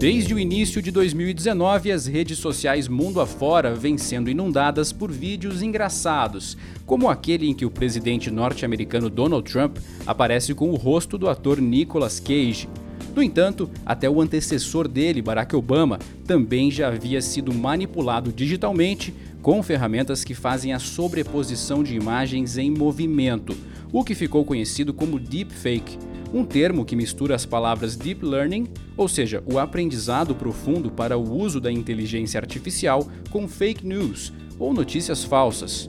Desde o início de 2019, as redes sociais mundo afora vêm sendo inundadas por vídeos engraçados, como aquele em que o presidente norte-americano Donald Trump aparece com o rosto do ator Nicolas Cage. No entanto, até o antecessor dele, Barack Obama, também já havia sido manipulado digitalmente com ferramentas que fazem a sobreposição de imagens em movimento, o que ficou conhecido como deepfake um termo que mistura as palavras deep learning, ou seja, o aprendizado profundo para o uso da inteligência artificial, com fake news, ou notícias falsas.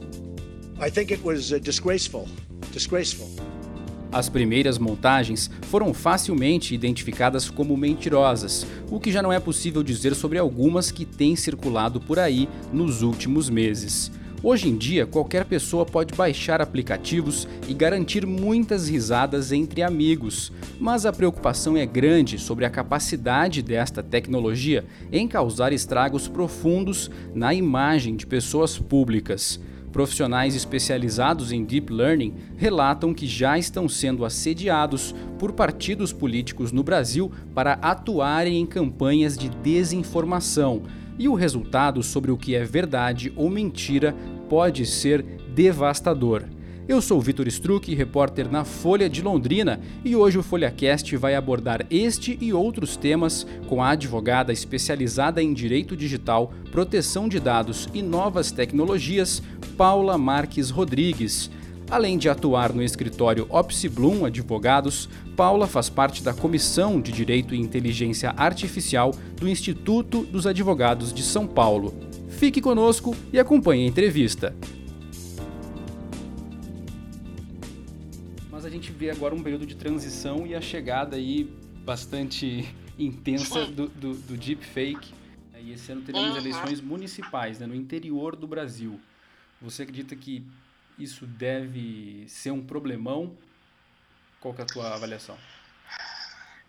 I think it was uh, disgraceful. Disgraceful. As primeiras montagens foram facilmente identificadas como mentirosas, o que já não é possível dizer sobre algumas que têm circulado por aí nos últimos meses. Hoje em dia, qualquer pessoa pode baixar aplicativos e garantir muitas risadas entre amigos, mas a preocupação é grande sobre a capacidade desta tecnologia em causar estragos profundos na imagem de pessoas públicas. Profissionais especializados em deep learning relatam que já estão sendo assediados por partidos políticos no Brasil para atuarem em campanhas de desinformação e o resultado sobre o que é verdade ou mentira pode ser devastador. Eu sou Vitor Struck, repórter na Folha de Londrina, e hoje o FolhaCast vai abordar este e outros temas com a advogada especializada em direito digital, proteção de dados e novas tecnologias, Paula Marques Rodrigues. Além de atuar no escritório Opsi Bloom Advogados, Paula faz parte da Comissão de Direito e Inteligência Artificial do Instituto dos Advogados de São Paulo. Fique conosco e acompanhe a entrevista. Mas a gente vê agora um período de transição e a chegada aí bastante intensa do, do, do deepfake. E esse ano teremos eleições municipais né, no interior do Brasil. Você acredita que isso deve ser um problemão? Qual é a tua avaliação?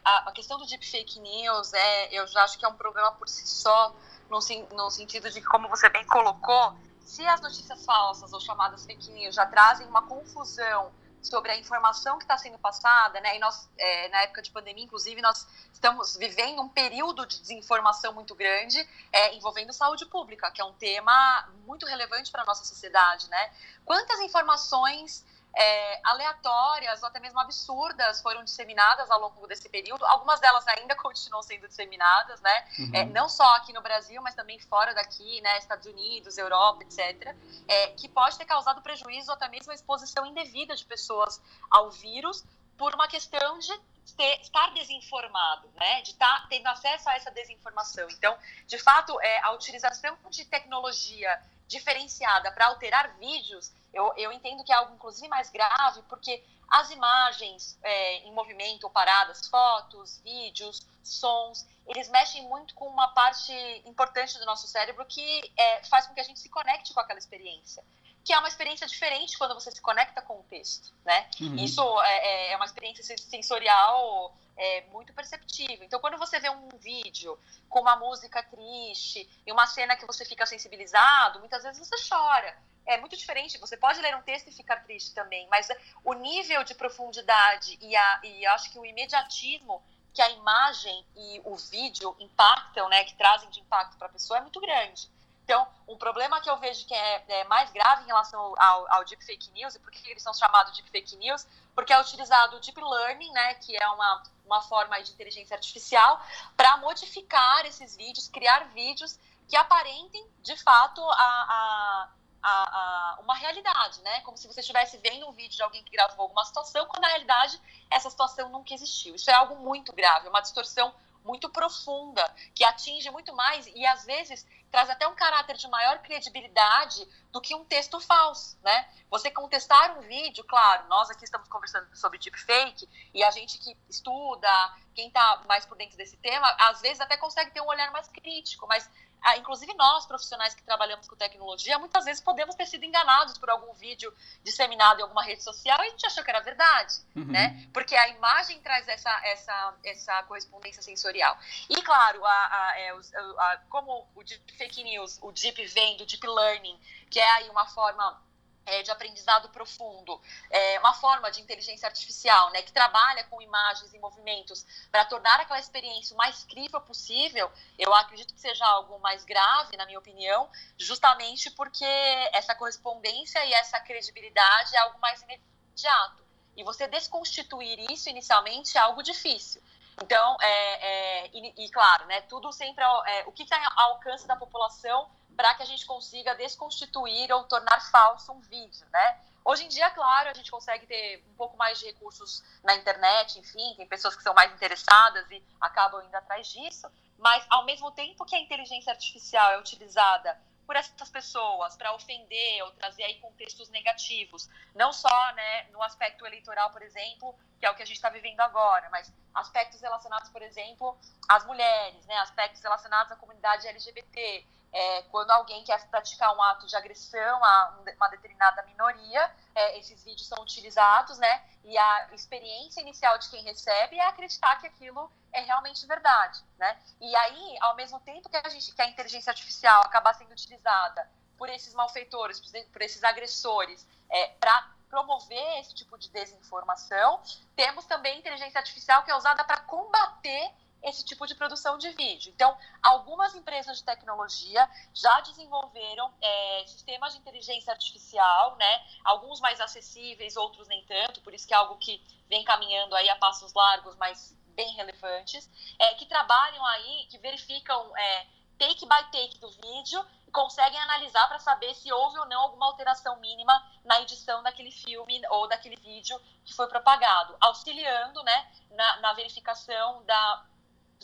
A, a questão do deep fake news, é, eu já acho que é um problema por si só, no, no sentido de que, como você bem colocou, se as notícias falsas ou chamadas fake news já trazem uma confusão sobre a informação que está sendo passada, né? E nós, é, na época de pandemia, inclusive, nós estamos vivendo um período de desinformação muito grande é, envolvendo saúde pública, que é um tema muito relevante para a nossa sociedade, né? Quantas informações é, aleatórias ou até mesmo absurdas foram disseminadas ao longo desse período. Algumas delas ainda continuam sendo disseminadas, né? Uhum. É, não só aqui no Brasil, mas também fora daqui, né? Estados Unidos, Europa, etc. É, que pode ter causado prejuízo ou até mesmo a exposição indevida de pessoas ao vírus por uma questão de ter, estar desinformado, né? De estar tendo acesso a essa desinformação. Então, de fato, é, a utilização de tecnologia diferenciada para alterar vídeos eu, eu entendo que é algo, inclusive, mais grave, porque as imagens é, em movimento ou paradas, fotos, vídeos, sons, eles mexem muito com uma parte importante do nosso cérebro que é, faz com que a gente se conecte com aquela experiência. Que é uma experiência diferente quando você se conecta com o texto, né? Uhum. Isso é, é, é uma experiência sensorial é, muito perceptível. Então, quando você vê um vídeo com uma música triste e uma cena que você fica sensibilizado, muitas vezes você chora é muito diferente. Você pode ler um texto e ficar triste também, mas o nível de profundidade e, a, e acho que o imediatismo que a imagem e o vídeo impactam, né, que trazem de impacto para a pessoa é muito grande. Então, um problema que eu vejo que é, é mais grave em relação ao, ao deep fake news, e por que eles são chamados de deep fake news? Porque é utilizado o deep learning, né, que é uma, uma forma de inteligência artificial, para modificar esses vídeos, criar vídeos que aparentem, de fato, a, a a, a, uma realidade, né? Como se você estivesse vendo um vídeo de alguém que gravou alguma situação, quando na realidade essa situação nunca existiu. Isso é algo muito grave, é uma distorção muito profunda, que atinge muito mais e às vezes traz até um caráter de maior credibilidade do que um texto falso, né? Você contestar um vídeo, claro, nós aqui estamos conversando sobre deepfake e a gente que estuda, quem está mais por dentro desse tema, às vezes até consegue ter um olhar mais crítico, mas ah, inclusive nós, profissionais que trabalhamos com tecnologia, muitas vezes podemos ter sido enganados por algum vídeo disseminado em alguma rede social e a gente achou que era verdade, uhum. né? Porque a imagem traz essa, essa, essa correspondência sensorial. E, claro, a, a, é, a, como o deep fake news, o deep vem do deep learning, que é aí uma forma é, de aprendizado profundo, é, uma forma de inteligência artificial, né, que trabalha com imagens e movimentos para tornar aquela experiência o mais crível possível, eu acredito que seja algo mais grave, na minha opinião, justamente porque essa correspondência e essa credibilidade é algo mais imediato. E você desconstituir isso inicialmente é algo difícil. Então, é, é e, e, claro, né, tudo sempre é, o que está ao alcance da população para que a gente consiga desconstituir ou tornar falso um vídeo, né? Hoje em dia, claro, a gente consegue ter um pouco mais de recursos na internet, enfim, tem pessoas que são mais interessadas e acabam indo atrás disso, mas ao mesmo tempo que a inteligência artificial é utilizada por essas pessoas para ofender ou trazer aí contextos negativos, não só né, no aspecto eleitoral, por exemplo, que é o que a gente está vivendo agora, mas aspectos relacionados, por exemplo, às mulheres, né, aspectos relacionados à comunidade LGBT, é, quando alguém quer praticar um ato de agressão a uma determinada minoria, é, esses vídeos são utilizados, né? E a experiência inicial de quem recebe é acreditar que aquilo é realmente verdade, né? E aí, ao mesmo tempo que a, gente, que a inteligência artificial acaba sendo utilizada por esses malfeitores, por esses agressores, é, para promover esse tipo de desinformação, temos também inteligência artificial que é usada para combater esse tipo de produção de vídeo. Então, algumas empresas de tecnologia já desenvolveram é, sistemas de inteligência artificial, né? Alguns mais acessíveis, outros nem tanto, por isso que é algo que vem caminhando aí a passos largos, mas bem relevantes, é, que trabalham aí, que verificam é, take by take do vídeo e conseguem analisar para saber se houve ou não alguma alteração mínima na edição daquele filme ou daquele vídeo que foi propagado, auxiliando né, na, na verificação da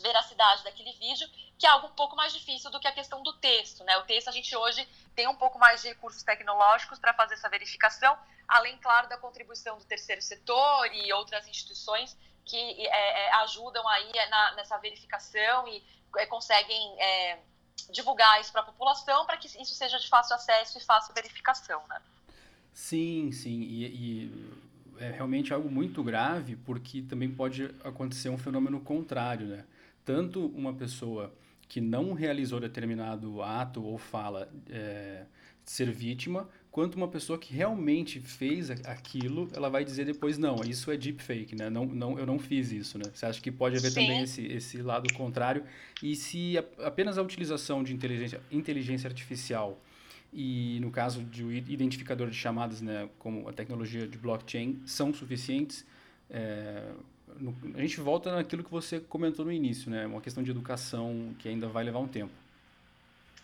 veracidade daquele vídeo, que é algo um pouco mais difícil do que a questão do texto, né? O texto a gente hoje tem um pouco mais de recursos tecnológicos para fazer essa verificação, além, claro, da contribuição do terceiro setor e outras instituições que é, é, ajudam aí na, nessa verificação e é, conseguem é, divulgar isso para a população para que isso seja de fácil acesso e fácil verificação, né? Sim, sim, e, e é realmente algo muito grave porque também pode acontecer um fenômeno contrário, né? Tanto uma pessoa que não realizou determinado ato ou fala é, ser vítima, quanto uma pessoa que realmente fez aquilo, ela vai dizer depois, não, isso é deepfake, né? Não, não, eu não fiz isso, né? Você acha que pode haver Sim. também esse, esse lado contrário? E se a, apenas a utilização de inteligência, inteligência artificial e, no caso de um identificador de chamadas, né, como a tecnologia de blockchain, são suficientes, é, no, a gente volta naquilo que você comentou no início, né? Uma questão de educação que ainda vai levar um tempo.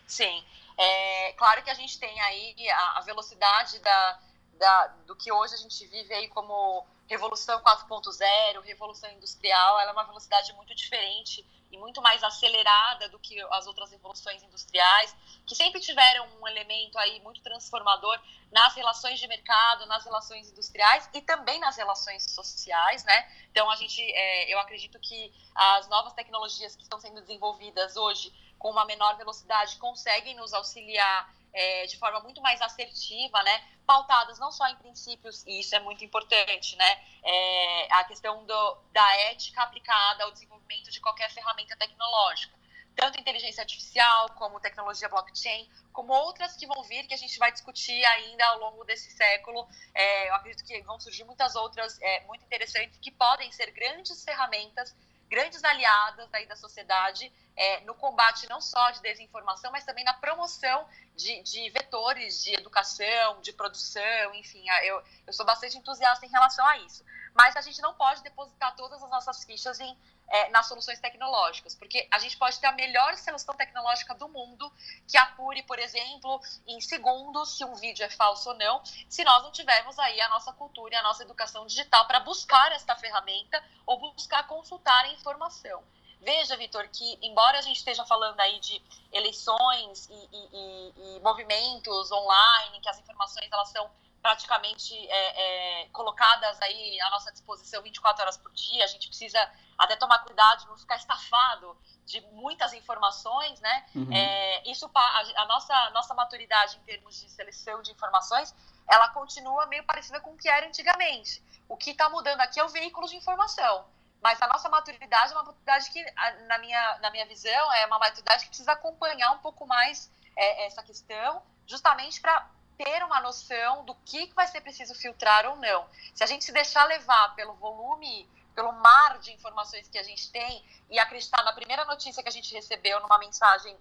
Sim. É, claro que a gente tem aí a, a velocidade da, da, do que hoje a gente vive aí como revolução 4.0, revolução industrial, ela é uma velocidade muito diferente e muito mais acelerada do que as outras revoluções industriais, que sempre tiveram um elemento aí muito transformador nas relações de mercado, nas relações industriais e também nas relações sociais, né? Então a gente, é, eu acredito que as novas tecnologias que estão sendo desenvolvidas hoje com uma menor velocidade conseguem nos auxiliar é, de forma muito mais assertiva, né? Pautadas não só em princípios, e isso é muito importante, né? É, a questão do, da ética aplicada ao desenvolvimento de qualquer ferramenta tecnológica. Tanto inteligência artificial, como tecnologia blockchain, como outras que vão vir, que a gente vai discutir ainda ao longo desse século. É, eu acredito que vão surgir muitas outras é, muito interessantes que podem ser grandes ferramentas grandes aliadas aí da sociedade é, no combate não só de desinformação, mas também na promoção de, de vetores de educação, de produção, enfim, eu, eu sou bastante entusiasta em relação a isso. Mas a gente não pode depositar todas as nossas fichas em, é, nas soluções tecnológicas, porque a gente pode ter a melhor solução tecnológica do mundo que apure, por exemplo, em segundos se um vídeo é falso ou não, se nós não tivermos aí a nossa cultura e a nossa educação digital para buscar esta ferramenta ou buscar consultar a informação. Veja, Vitor, que embora a gente esteja falando aí de eleições e, e, e, e movimentos online, que as informações elas são praticamente é, é, colocadas aí à nossa disposição 24 horas por dia, a gente precisa até tomar cuidado de não ficar estafado de muitas informações, né? Uhum. É, isso a, a, nossa nossa maturidade em termos de seleção de informações, ela continua meio parecida com o que era antigamente. O que está mudando aqui é o veículo de informação. Mas a nossa maturidade é uma maturidade que, na minha, na minha visão, é uma maturidade que precisa acompanhar um pouco mais é, essa questão, justamente para ter uma noção do que vai ser preciso filtrar ou não. Se a gente se deixar levar pelo volume, pelo mar de informações que a gente tem e acreditar na primeira notícia que a gente recebeu numa mensagem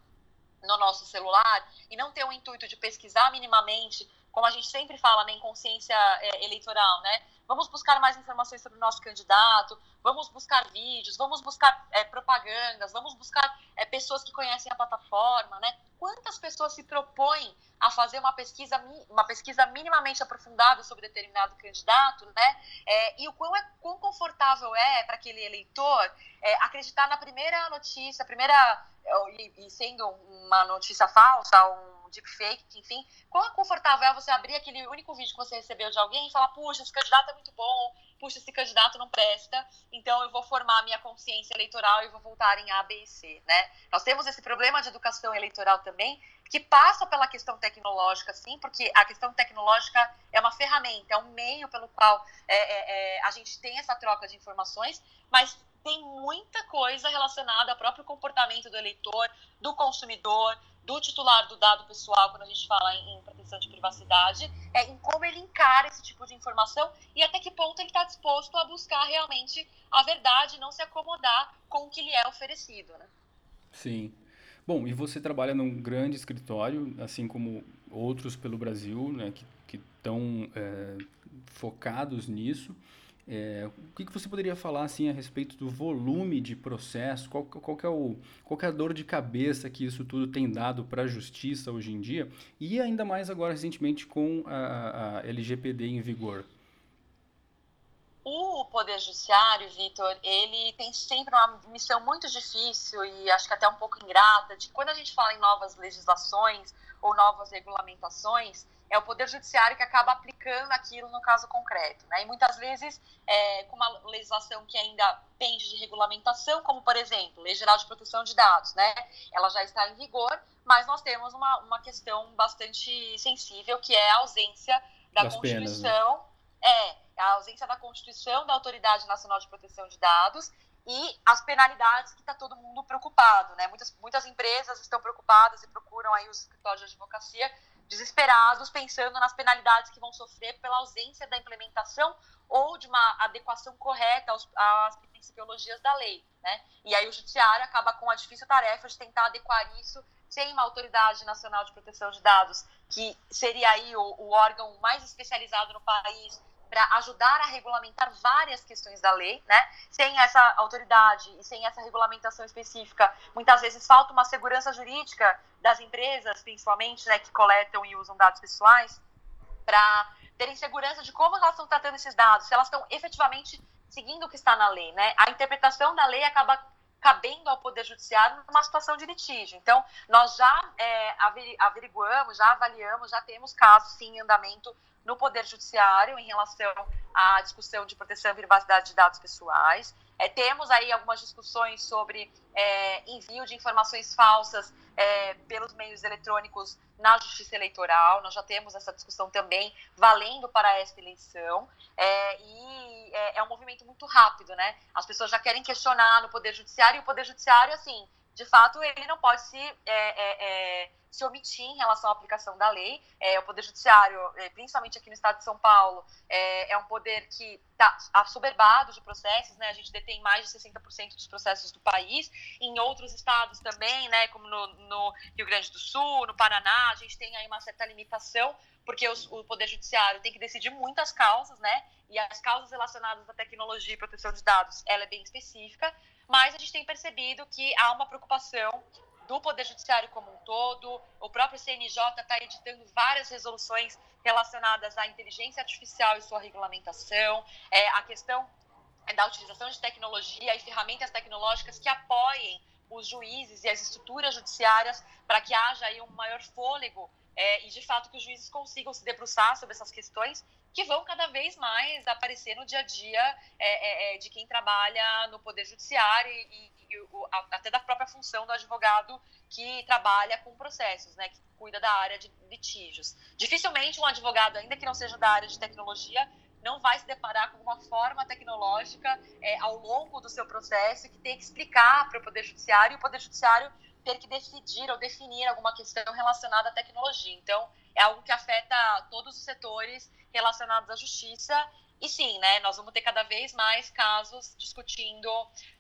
no nosso celular e não ter o intuito de pesquisar minimamente, como a gente sempre fala né, em consciência é, eleitoral, né? Vamos buscar mais informações sobre o nosso candidato, vamos buscar vídeos, vamos buscar é, propagandas, vamos buscar é, pessoas que conhecem a plataforma, né? Quantas pessoas se propõem a fazer uma pesquisa, uma pesquisa minimamente aprofundada sobre determinado candidato, né? É, e o quão, é, quão confortável é para aquele eleitor é, acreditar na primeira notícia, primeira e, e sendo uma notícia falsa, um deepfake, enfim, quão confortável é você abrir aquele único vídeo que você recebeu de alguém e falar, puxa, esse candidato é muito bom, puxa, esse candidato não presta, então eu vou formar minha consciência eleitoral e vou voltar em A, B e C, né? Nós temos esse problema de educação eleitoral também, que passa pela questão tecnológica, sim, porque a questão tecnológica é uma ferramenta, é um meio pelo qual é, é, é, a gente tem essa troca de informações, mas tem muita coisa relacionada ao próprio comportamento do eleitor, do consumidor, do titular do dado pessoal, quando a gente fala em, em proteção de privacidade, é em como ele encara esse tipo de informação e até que ponto ele está disposto a buscar realmente a verdade, não se acomodar com o que lhe é oferecido, né? Sim. Bom, e você trabalha num grande escritório, assim como outros pelo Brasil, né, que estão é, focados nisso. É, o que, que você poderia falar assim a respeito do volume de processo? Qual, qual, é o, qual é a dor de cabeça que isso tudo tem dado para a justiça hoje em dia? E ainda mais agora recentemente com a, a LGPD em vigor. O Poder Judiciário, Vitor, ele tem sempre uma missão muito difícil e acho que até um pouco ingrata de quando a gente fala em novas legislações ou novas regulamentações, é o Poder Judiciário que acaba aplicando aquilo no caso concreto. Né? E muitas vezes, é, com uma legislação que ainda pende de regulamentação, como, por exemplo, Lei Geral de Proteção de Dados, né? ela já está em vigor, mas nós temos uma, uma questão bastante sensível, que é a ausência da das Constituição. Penas, né? É, a ausência da Constituição da Autoridade Nacional de Proteção de Dados e as penalidades que está todo mundo preocupado, né? Muitas, muitas empresas estão preocupadas e procuram aí os escritórios de advocacia desesperados, pensando nas penalidades que vão sofrer pela ausência da implementação ou de uma adequação correta aos, às principiologias da lei, né? E aí o judiciário acaba com a difícil tarefa de tentar adequar isso sem uma autoridade nacional de proteção de dados, que seria aí o, o órgão mais especializado no país para ajudar a regulamentar várias questões da lei, né? Sem essa autoridade e sem essa regulamentação específica, muitas vezes falta uma segurança jurídica das empresas, principalmente, né, que coletam e usam dados pessoais, para terem segurança de como elas estão tratando esses dados, se elas estão efetivamente seguindo o que está na lei, né? A interpretação da lei acaba cabendo ao Poder Judiciário numa situação de litígio. Então, nós já é, averiguamos, já avaliamos, já temos casos, sim, em andamento no Poder Judiciário em relação à discussão de proteção e privacidade de dados pessoais. É, temos aí algumas discussões sobre é, envio de informações falsas é, pelos meios eletrônicos na justiça eleitoral. Nós já temos essa discussão também valendo para esta eleição. É, e é, é, um movimento muito rápido, né? As pessoas já querem questionar no Poder Judiciário e o Poder Judiciário, assim, de fato, ele não pode se, é, é, é, se omitir em relação à aplicação da lei. É, o Poder Judiciário, é, principalmente aqui no estado de São Paulo, é, é um poder que está assoberbado de processos, né? A gente detém mais de 60% dos processos do país. Em outros estados também, né? Como no, no, Rio Grande do Sul, no Paraná, a gente tem aí uma certa limitação, porque os, o Poder Judiciário tem que decidir muitas causas, né? E as causas relacionadas à tecnologia e proteção de dados, ela é bem específica mas a gente tem percebido que há uma preocupação do Poder Judiciário como um todo. O próprio CNJ está editando várias resoluções relacionadas à inteligência artificial e sua regulamentação, é, a questão da utilização de tecnologia e ferramentas tecnológicas que apoiem os juízes e as estruturas judiciárias para que haja aí um maior fôlego é, e, de fato, que os juízes consigam se debruçar sobre essas questões que vão cada vez mais aparecer no dia a dia é, é, é de quem trabalha no Poder Judiciário e, e o, até da própria função do advogado que trabalha com processos, né, que cuida da área de litígios. Dificilmente um advogado, ainda que não seja da área de tecnologia, não vai se deparar com uma forma tecnológica é, ao longo do seu processo que tem que explicar para o Poder Judiciário e o Poder Judiciário ter que decidir ou definir alguma questão relacionada à tecnologia. Então, é algo que afeta todos os setores relacionados à justiça. E sim, né, nós vamos ter cada vez mais casos discutindo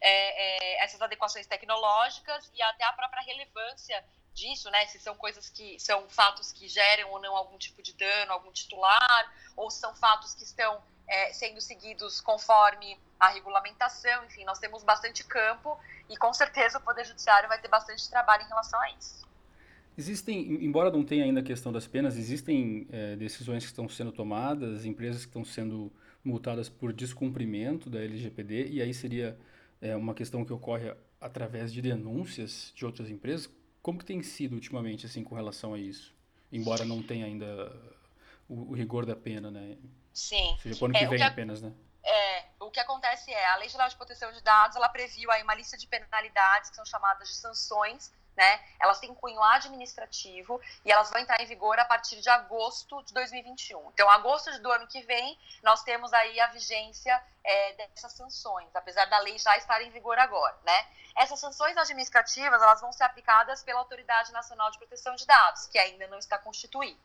é, é, essas adequações tecnológicas e até a própria relevância disso, né? Se são coisas que são fatos que geram ou não algum tipo de dano, algum titular, ou são fatos que estão é, sendo seguidos conforme a regulamentação. Enfim, nós temos bastante campo e com certeza o Poder Judiciário vai ter bastante trabalho em relação a isso. Existem, embora não tenha ainda a questão das penas, existem é, decisões que estão sendo tomadas, empresas que estão sendo multadas por descumprimento da LGPD, e aí seria é, uma questão que ocorre através de denúncias de outras empresas. Como que tem sido ultimamente assim com relação a isso? Embora não tenha ainda o, o rigor da pena, né? Sim. Ou seja, ano é, que vem que, apenas, né? É, o que acontece é, a Lei Geral de Proteção de Dados, ela previu aí uma lista de penalidades, que são chamadas de sanções, né? Elas têm cunho administrativo e elas vão entrar em vigor a partir de agosto de 2021. Então, agosto do ano que vem, nós temos aí a vigência é, dessas sanções, apesar da lei já estar em vigor agora, né? Essas sanções administrativas, elas vão ser aplicadas pela Autoridade Nacional de Proteção de Dados, que ainda não está constituída.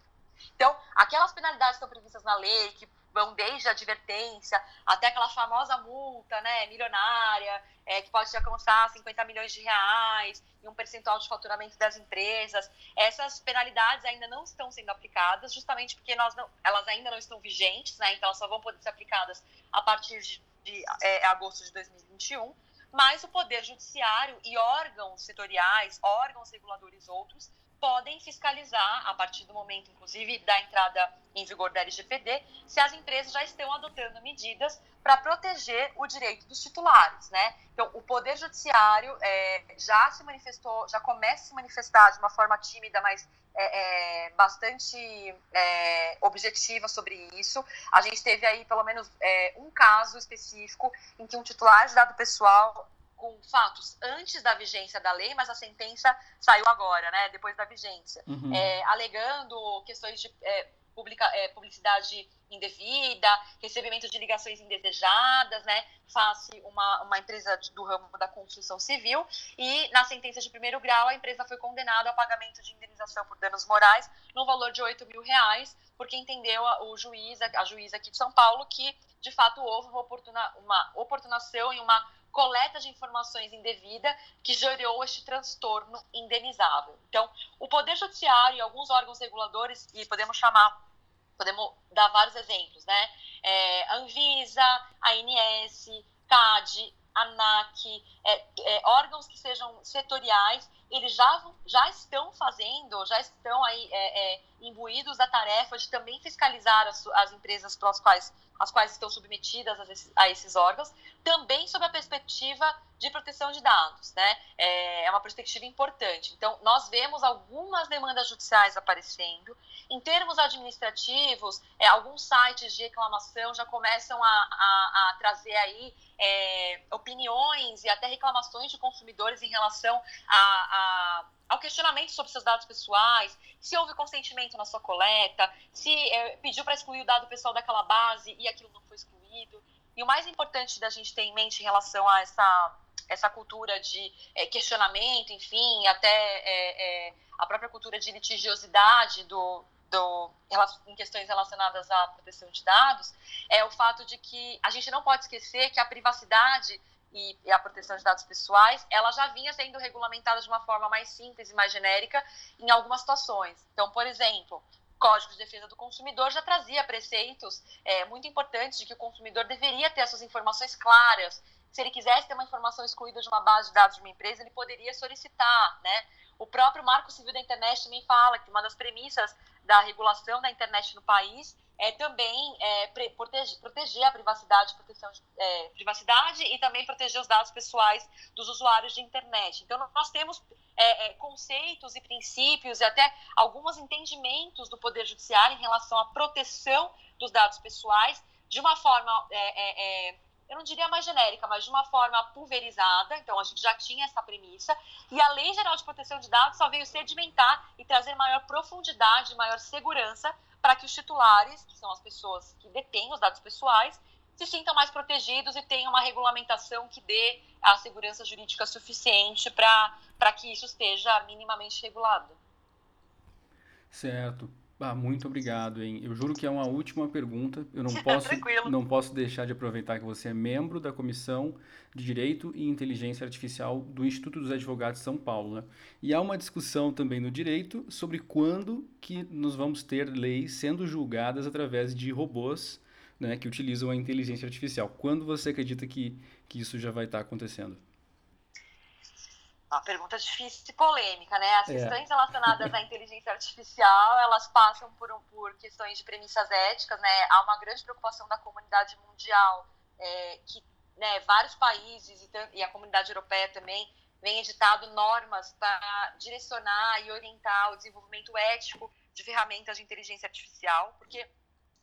Então, aquelas penalidades que estão previstas na lei, que vão desde a advertência até aquela famosa multa, né, milionária, é, que pode alcançar 50 milhões de reais e um percentual de faturamento das empresas. Essas penalidades ainda não estão sendo aplicadas, justamente porque não, elas ainda não estão vigentes, né, então elas só vão poder ser aplicadas a partir de, de é, agosto de 2021. Mas o Poder Judiciário e órgãos setoriais, órgãos reguladores outros, podem fiscalizar, a partir do momento, inclusive, da entrada em vigor da LGPD, se as empresas já estão adotando medidas para proteger o direito dos titulares, né? Então, o Poder Judiciário é, já se manifestou, já começa a se manifestar de uma forma tímida, mas é, é, bastante é, objetiva sobre isso. A gente teve aí, pelo menos, é, um caso específico em que um titular de dado pessoal com fatos antes da vigência da lei, mas a sentença saiu agora, né, depois da vigência, uhum. é, alegando questões de é, publica, é, publicidade indevida, recebimento de ligações indesejadas, né, face uma, uma empresa do ramo da construção civil, e na sentença de primeiro grau a empresa foi condenada ao pagamento de indenização por danos morais no valor de 8 mil reais, porque entendeu a, o juiz, a, a juíza aqui de São Paulo, que de fato houve uma, oportuna, uma oportunação e uma coleta de informações indevida que gerou este transtorno indenizável. Então, o Poder Judiciário e alguns órgãos reguladores, e podemos chamar, podemos dar vários exemplos, né? É, Anvisa, ANS, CAD, ANAC, é, é, órgãos que sejam setoriais, eles já, já estão fazendo, já estão aí é, é, imbuídos da tarefa de também fiscalizar as, as empresas pelas quais as quais estão submetidas a esses, a esses órgãos, também sob a perspectiva de proteção de dados, né? É, é uma perspectiva importante. Então, nós vemos algumas demandas judiciais aparecendo. Em termos administrativos, é, alguns sites de reclamação já começam a, a, a trazer aí é, opiniões e até reclamações de consumidores em relação a, a ao questionamento sobre seus dados pessoais, se houve consentimento na sua coleta, se é, pediu para excluir o dado pessoal daquela base e aquilo não foi excluído. E o mais importante da gente ter em mente em relação a essa, essa cultura de é, questionamento, enfim, até é, a própria cultura de litigiosidade do, do, em questões relacionadas à proteção de dados, é o fato de que a gente não pode esquecer que a privacidade e, e, a proteção de dados pessoais, ela já vinha sendo regulamentada de uma forma mais simples e mais genérica em algumas situações. Então, por exemplo, Código de Defesa do Consumidor já trazia preceitos é, muito importantes de que o consumidor deveria ter as suas informações claras. Se ele quisesse ter uma informação excluída de uma base de dados de uma empresa, ele poderia solicitar, né? O próprio Marco Civil da Internet também fala que uma das premissas da regulação da internet no país é também é, proteger, proteger, a privacidade, proteção de, é, privacidade e também proteger os dados pessoais dos usuários de internet. Então, nós temos é, é, conceitos e princípios e até alguns entendimentos do Poder Judiciário em relação à proteção dos dados pessoais de uma forma é, eu não diria mais genérica, mas de uma forma pulverizada. Então, a gente já tinha essa premissa. E a Lei Geral de Proteção de Dados só veio sedimentar e trazer maior profundidade, maior segurança para que os titulares, que são as pessoas que detêm os dados pessoais, se sintam mais protegidos e tenham uma regulamentação que dê a segurança jurídica suficiente para que isso esteja minimamente regulado. Certo. Ah, muito obrigado, hein? Eu juro que é uma última pergunta. Eu não posso, não posso deixar de aproveitar que você é membro da Comissão de Direito e Inteligência Artificial do Instituto dos Advogados de São Paulo. Né? E há uma discussão também no direito sobre quando que nós vamos ter leis sendo julgadas através de robôs né, que utilizam a inteligência artificial. Quando você acredita que, que isso já vai estar acontecendo? Uma pergunta difícil e polêmica, né? As é. questões relacionadas à inteligência artificial, elas passam por, um, por questões de premissas éticas, né? Há uma grande preocupação da comunidade mundial, é, que né, vários países e, e a comunidade europeia também vem editado normas para direcionar e orientar o desenvolvimento ético de ferramentas de inteligência artificial, porque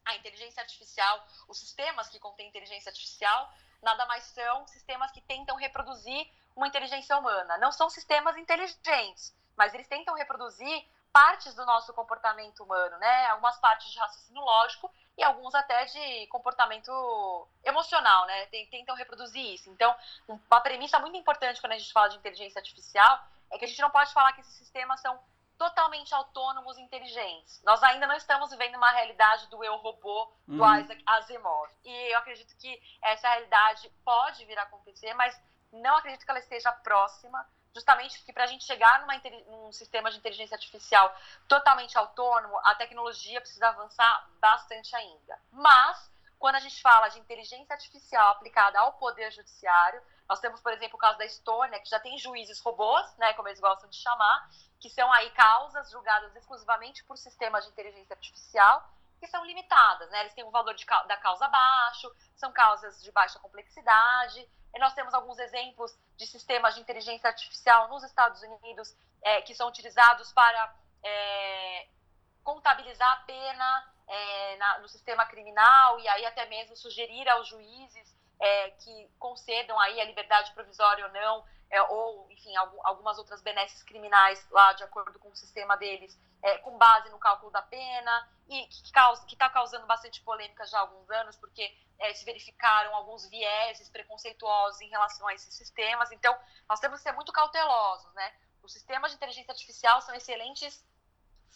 a inteligência artificial, os sistemas que contêm inteligência artificial, nada mais são sistemas que tentam reproduzir uma inteligência humana. Não são sistemas inteligentes, mas eles tentam reproduzir partes do nosso comportamento humano, né? Algumas partes de raciocínio lógico e alguns até de comportamento emocional, né? Tentam reproduzir isso. Então, uma premissa muito importante quando a gente fala de inteligência artificial é que a gente não pode falar que esses sistemas são totalmente autônomos e inteligentes. Nós ainda não estamos vivendo uma realidade do eu robô do uhum. Isaac Asimov. E eu acredito que essa realidade pode vir a acontecer, mas não acredito que ela esteja próxima, justamente porque para a gente chegar numa, num sistema de inteligência artificial totalmente autônomo, a tecnologia precisa avançar bastante ainda. Mas, quando a gente fala de inteligência artificial aplicada ao poder judiciário, nós temos, por exemplo, o caso da Estônia, que já tem juízes robôs, né, como eles gostam de chamar, que são aí causas julgadas exclusivamente por sistemas de inteligência artificial, que são limitadas, né? Eles têm um valor de, da causa baixo, são causas de baixa complexidade. E nós temos alguns exemplos de sistemas de inteligência artificial nos Estados Unidos é, que são utilizados para é, contabilizar a pena é, na, no sistema criminal e aí até mesmo sugerir aos juízes é, que concedam aí a liberdade provisória ou não é, ou, enfim, algumas outras benesses criminais lá, de acordo com o sistema deles, é, com base no cálculo da pena, e que está causando bastante polêmica já há alguns anos, porque é, se verificaram alguns vieses preconceituosos em relação a esses sistemas. Então, nós temos que ser muito cautelosos, né? Os sistemas de inteligência artificial são excelentes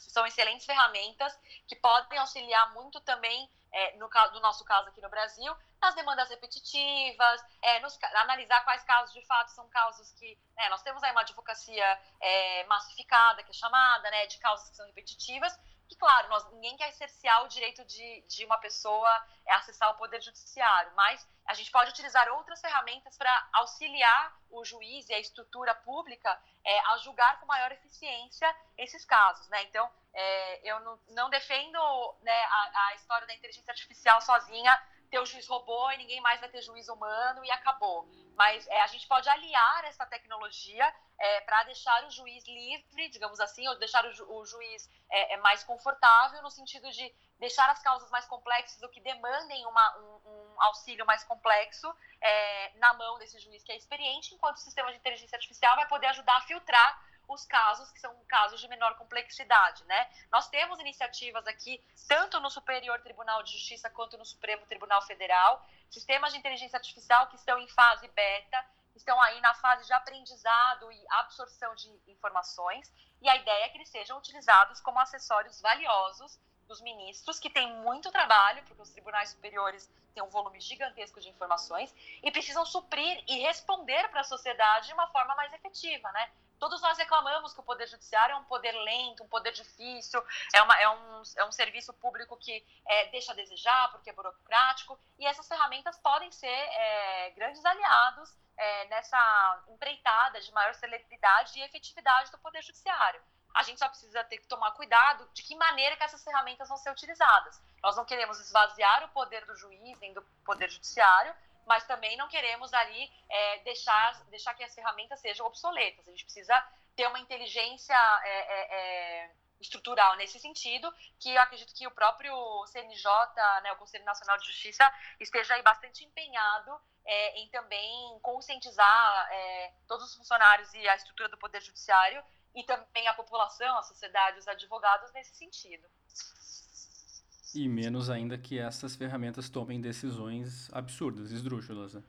são excelentes ferramentas que podem auxiliar muito também, é, no, no nosso caso aqui no Brasil, nas demandas repetitivas, é, nos, analisar quais casos de fato são causas que. Né, nós temos aí uma advocacia é, massificada, que é chamada, né, de causas que são repetitivas, que, claro, nós, ninguém quer cercear o direito de, de uma pessoa é, acessar o poder judiciário, mas a gente pode utilizar outras ferramentas para auxiliar o juiz e a estrutura pública é, a julgar com maior eficiência esses casos, né? Então, é, eu não, não defendo né, a, a história da inteligência artificial sozinha, ter o juiz robô e ninguém mais vai ter juiz humano e acabou. Mas é, a gente pode aliar essa tecnologia é, para deixar o juiz livre, digamos assim, ou deixar o, ju o juiz é, é, mais confortável no sentido de deixar as causas mais complexas ou que demandem uma, um, um, auxílio mais complexo é, na mão desse juiz que é experiente, enquanto o sistema de inteligência artificial vai poder ajudar a filtrar os casos que são casos de menor complexidade, né? Nós temos iniciativas aqui, tanto no Superior Tribunal de Justiça quanto no Supremo Tribunal Federal, sistemas de inteligência artificial que estão em fase beta, estão aí na fase de aprendizado e absorção de informações, e a ideia é que eles sejam utilizados como acessórios valiosos dos ministros, que têm muito trabalho, porque os tribunais superiores têm um volume gigantesco de informações, e precisam suprir e responder para a sociedade de uma forma mais efetiva, né? Todos nós reclamamos que o Poder Judiciário é um poder lento, um poder difícil, é, uma, é, um, é um serviço público que é, deixa a desejar porque é burocrático, e essas ferramentas podem ser é, grandes aliados é, nessa empreitada de maior celeridade e efetividade do Poder Judiciário. A gente só precisa ter que tomar cuidado de que maneira que essas ferramentas vão ser utilizadas. Nós não queremos esvaziar o poder do juiz nem do Poder Judiciário, mas também não queremos ali é, deixar, deixar que as ferramentas sejam obsoletas. A gente precisa ter uma inteligência é, é, é, estrutural nesse sentido, que eu acredito que o próprio CNJ, né, o Conselho Nacional de Justiça, esteja aí bastante empenhado é, em também conscientizar é, todos os funcionários e a estrutura do Poder Judiciário e também a população, a sociedade, os advogados nesse sentido. E menos ainda que essas ferramentas tomem decisões absurdas, esdrúxulas, né?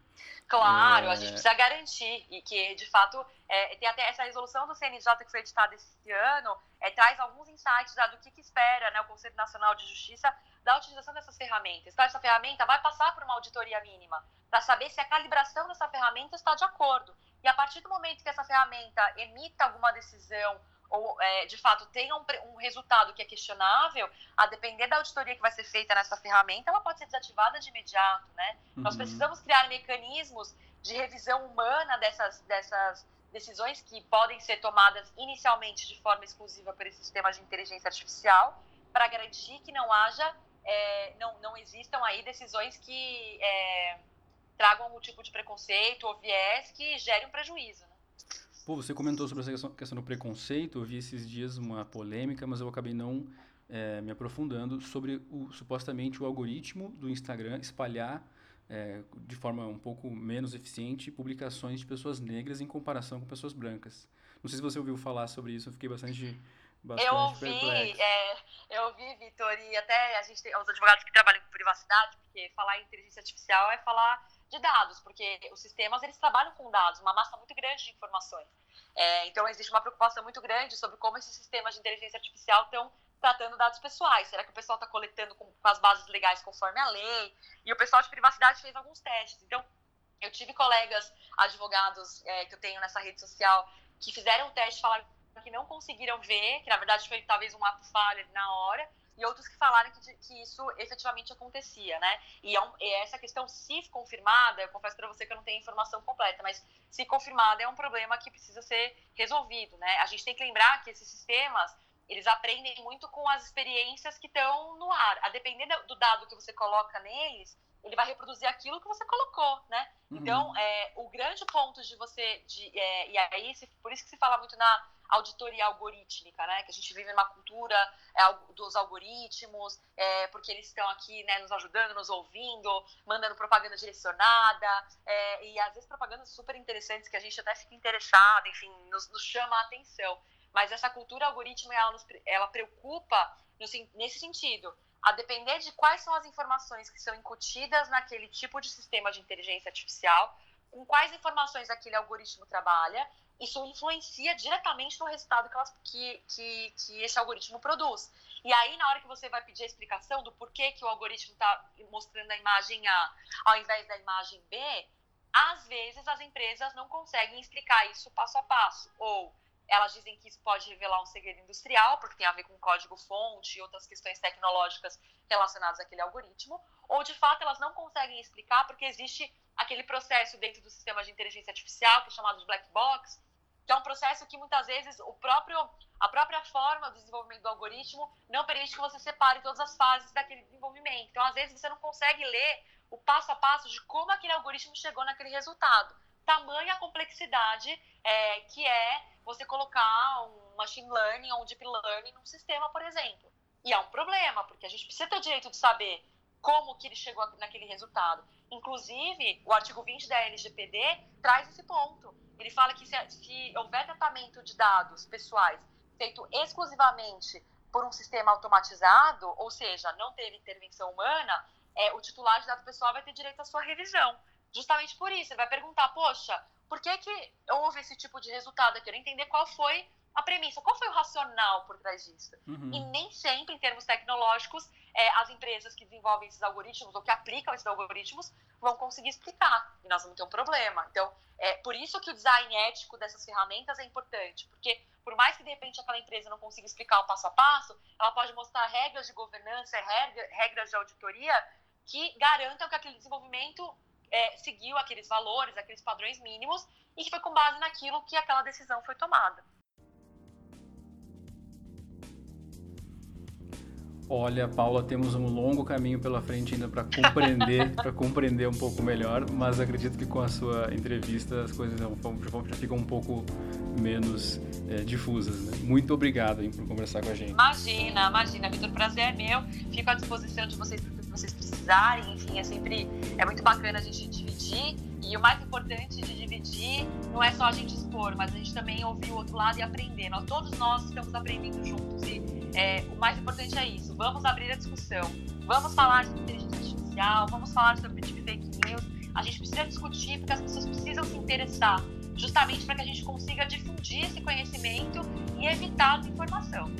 Claro, é... a gente precisa garantir e que, de fato, é, tem até essa resolução do CNJ que foi editada esse ano, é, traz alguns insights do que, que espera né, o Conselho Nacional de Justiça da utilização dessas ferramentas. Então, essa ferramenta vai passar por uma auditoria mínima para saber se a calibração dessa ferramenta está de acordo. E a partir do momento que essa ferramenta emita alguma decisão ou é, de fato tenha um, um, resultado que é questionável, a depender da auditoria que vai ser feita nessa ferramenta, ela pode ser desativada de imediato, né? Uhum. Nós precisamos criar mecanismos de revisão humana dessas, dessas decisões que podem ser tomadas inicialmente de forma exclusiva por esse sistema de inteligência artificial, para garantir que não haja, é, não, não existam aí decisões que é, tragam algum tipo de preconceito ou viés que gere um prejuízo. Né? Pô, você comentou sobre essa questão do preconceito, eu vi esses dias uma polêmica, mas eu acabei não é, me aprofundando sobre o, supostamente o algoritmo do Instagram espalhar é, de forma um pouco menos eficiente publicações de pessoas negras em comparação com pessoas brancas. Não sei se você ouviu falar sobre isso, eu fiquei bastante, bastante eu ouvi, é, eu ouvi, Vitor, e até a gente tem os advogados que trabalham com privacidade, porque falar em inteligência artificial é falar de dados, porque os sistemas eles trabalham com dados, uma massa muito grande de informações. É, então existe uma preocupação muito grande sobre como esses sistemas de inteligência artificial estão tratando dados pessoais. Será que o pessoal está coletando com, com, as bases legais conforme a lei? E o pessoal de privacidade fez alguns testes. Então eu tive colegas advogados é, que eu tenho nessa rede social que fizeram o teste, falaram que não conseguiram ver, que na verdade foi talvez um ato falha na hora e outros que falaram que, que isso efetivamente acontecia, né? E, é um, e essa questão, se confirmada, eu confesso para você que eu não tenho informação completa, mas se confirmada, é um problema que precisa ser resolvido, né? A gente tem que lembrar que esses sistemas, eles aprendem muito com as experiências que estão no ar. A depender do dado que você coloca neles, ele vai reproduzir aquilo que você colocou, né? Uhum. Então, é, o grande ponto de você, de, é, e aí, se, por isso que se fala muito na auditoria algorítmica, né? Que a gente vive numa cultura é, dos algoritmos, é, porque eles estão aqui, né, nos ajudando, nos ouvindo, mandando propaganda direcionada, é, e às vezes propagandas super interessantes que a gente até fica interessado, enfim, nos, nos chama a atenção. Mas essa cultura algorítmica, ela, nos, ela preocupa no, nesse sentido a depender de quais são as informações que são incutidas naquele tipo de sistema de inteligência artificial, com quais informações aquele algoritmo trabalha isso influencia diretamente no resultado que, elas, que, que, que, esse algoritmo produz. E aí, na hora que você vai pedir a explicação do porquê que o algoritmo está mostrando a imagem A ao invés da imagem B, às vezes as empresas não conseguem explicar isso passo a passo. Ou elas dizem que isso pode revelar um segredo industrial, porque tem a ver com código-fonte e outras questões tecnológicas relacionadas àquele algoritmo, ou de fato elas não conseguem explicar porque existe aquele processo dentro do sistema de inteligência artificial, que é chamado de black box, que é um processo que muitas vezes o próprio, a própria forma do desenvolvimento do algoritmo não permite que você separe todas as fases daquele desenvolvimento. Então, às vezes, você não consegue ler o passo a passo de como aquele algoritmo chegou naquele resultado. Tamanha a complexidade é, que é você colocar um machine learning ou um deep learning num sistema, por exemplo. E é um problema, porque a gente precisa ter o direito de saber como que ele chegou naquele resultado. Inclusive, o artigo 20 da LGPD traz esse ponto. Ele fala que se, se houver tratamento de dados pessoais feito exclusivamente por um sistema automatizado, ou seja, não teve intervenção humana, é, o titular de dado pessoal vai ter direito à sua revisão. Justamente por isso, ele vai perguntar, poxa, por que, que houve esse tipo de resultado? Eu quero entender qual foi a premissa, qual foi o racional por trás disso? Uhum. E nem sempre, em termos tecnológicos, é, as empresas que desenvolvem esses algoritmos ou que aplicam esses algoritmos vão conseguir explicar. E nós vamos ter um problema. Então, é por isso que o design ético dessas ferramentas é importante, porque por mais que de repente aquela empresa não consiga explicar o passo a passo, ela pode mostrar regras de governança, regras de auditoria que garantam que aquele desenvolvimento é, seguiu aqueles valores, aqueles padrões mínimos e que foi com base naquilo que aquela decisão foi tomada. Olha, Paula, temos um longo caminho pela frente ainda para compreender, para compreender um pouco melhor, mas acredito que com a sua entrevista as coisas já ficam um pouco menos é, difusas. Né? Muito obrigado hein, por conversar com a gente. Imagina, imagina, Vitor, prazer é meu. Fico à disposição de vocês para que vocês precisarem. Enfim, é sempre é muito bacana a gente dividir e o mais importante de dividir não é só a gente expor, mas a gente também ouvir o outro lado e aprender. Nós todos nós estamos aprendendo juntos e é, o mais importante é isso. Vamos abrir a discussão. vamos falar sobre inteligência artificial, vamos falar sobre deepfake news. A gente precisa discutir porque as pessoas precisam se interessar, justamente para que a gente consiga difundir esse conhecimento e evitar a desinformação.